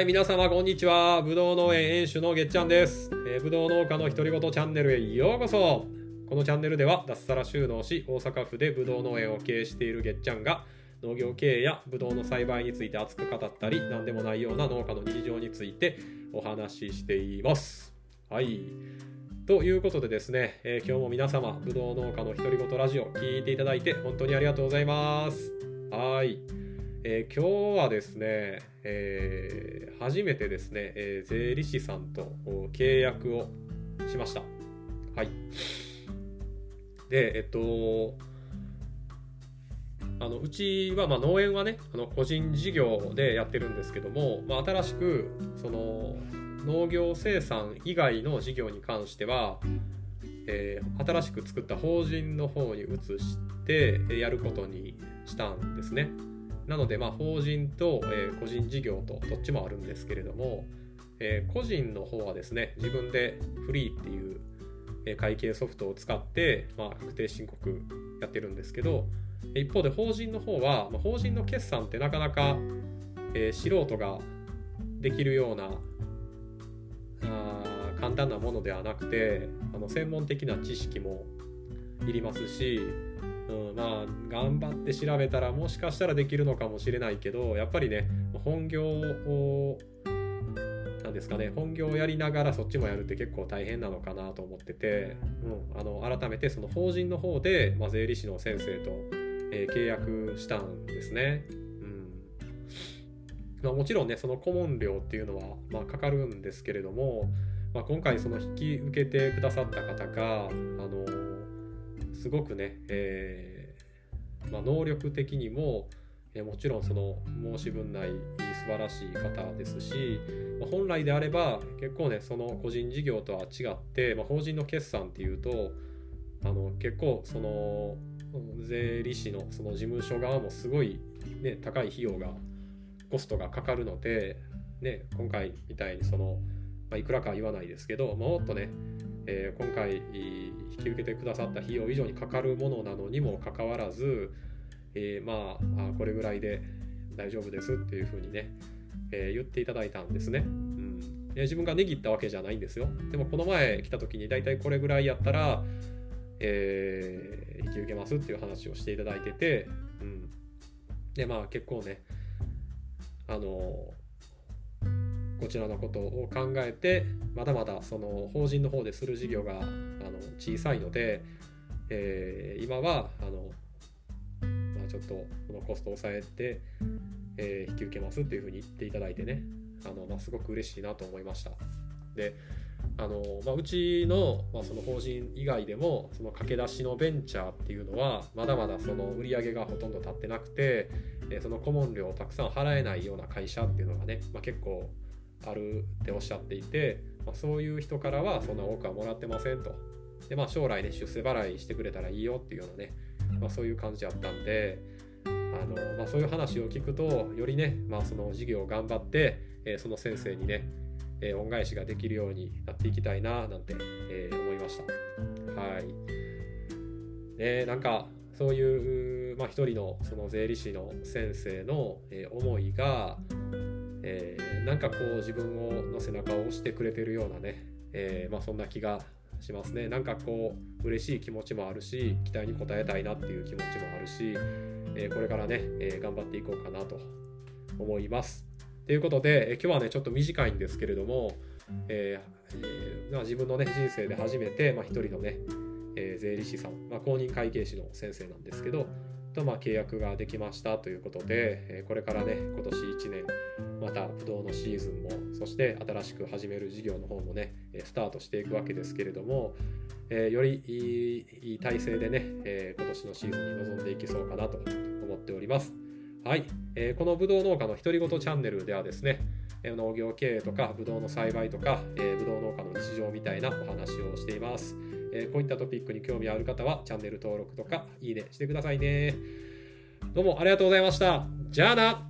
はい、皆様こんにちは。ぶどう農園園主のげっちゃんです。えー、ぶどう農家の独り言チャンネルへようこそ。このチャンネルでは脱サラ収納し、大阪府でぶどう農園を経営しているげっちゃんが、農業経営やぶどうの栽培について熱く語ったり、何でもないような農家の日常についてお話ししています。はい。ということでですね、えー今日も皆様、ぶどう農家の独り言ラジオ聞いていただいて本当にありがとうございます。はい。えー今日はですね、えー初めてですね、えー税理士さんと契約をしました。はい。で、えっと、あのうちは、まあ、農園はねあの個人事業でやってるんですけども、まあ、新しくその農業生産以外の事業に関しては、えー新しく作った法人の方に移してやることにしたんですね。なので、まあ、法人と、え個人事業とどっちもあるんですけれども、え個人の方はですね自分でフリーっていう、え会計ソフトを使って、まあ、確定申告やってるんですけど一方で法人の方は、まあ、法人の決算ってなかなか、えー素人ができるようなあ簡単なものではなくてあの専門的な知識もいりますし、うん、まあ頑張って調べたらもしかしたらできるのかもしれないけどやっぱりね本業をなんですかね本業をやりながらそっちもやるって結構大変なのかなと思ってて、うん、あの改めてその法人の方で、まあ、税理士の先生と、えー契約したんですね。うんまあ、もちろんねその顧問料っていうのは、まあ、かかるんですけれども、まあ、今回その引き受けてくださった方が、あのすごくね、えーまあ、能力的にも、えもちろんその申し分ない素晴らしい方ですし、ま本来であれば結構ねその個人事業とは違って、まあ、法人の決算っていうとあの結構その税理士のその事務所側もすごい、ね、高い費用がコストがかかるので、ね、今回みたいにその、まあ、いくらかは言わないですけど、まあもっとね、えー今回引き受けてくださった費用以上にかかるものなのにもかかわらず、えーまあこれぐらいで大丈夫ですっていうふうにね、えー言っていただいたんですね。うん、で自分が値切ったわけじゃないんですよ。でもこの前来た時に大体これぐらいやったら、えー引き受けますっていう話をしていただいてて、うん、でまあ結構ねあのこちらのことを考えてまだまだその法人の方でする事業があの小さいので、えー今はあの、まあ、ちょっとこのコストを抑えて、えー引き受けますっていうふうに言っていただいてねあの、まあ、すごく嬉しいなと思いました。であのまあ、うちの,、まあその法人以外でもその駆け出しのベンチャーっていうのはまだまだその売り上げがほとんど立ってなくて、えその顧問料をたくさん払えないような会社っていうのがね、まあ、結構あるっておっしゃっていて、まあ、そういう人からはそんな多くはもらってませんとで、まあ、将来ね出世払いしてくれたらいいよっていうようなね、まあ、そういう感じだったんであの、まあ、そういう話を聞くとよりね、まあ、その事業を頑張って、えーその先生にねえー恩返しができるようになっていきたいななんて、えー思いました。はい。ね、なんかそういう、まあ、一人のその税理士の先生の、えー思いが、えーなんかこう自分をの背中を押してくれてるようなね、えーまあ、そんな気がしますね。なんかこう嬉しい気持ちもあるし期待に応えたいなっていう気持ちもあるし、えーこれからね、え頑張っていこうかなと思います。ということで、え今日はねちょっと短いんですけれども、ええまあ、自分のね人生で初めて、まあ、一人のね、え税理士さん、まあ、公認会計士の先生なんですけどと、まあ、契約ができましたということで、これからね今年1年またブドウのシーズンもそして新しく始める事業の方もねスタートしていくわけですけれども、えよりいい体制でね、え今年のシーズンに臨んでいけそうかなと思っております。はい、えーこのブドウ農家の独り言チャンネルではですね、農業経営とかブドウの栽培とか、えー、ブドウ農家の日常みたいなお話をしています、えーこういったトピックに興味ある方はチャンネル登録とかいいねしてくださいね。どうもありがとうございました。じゃあな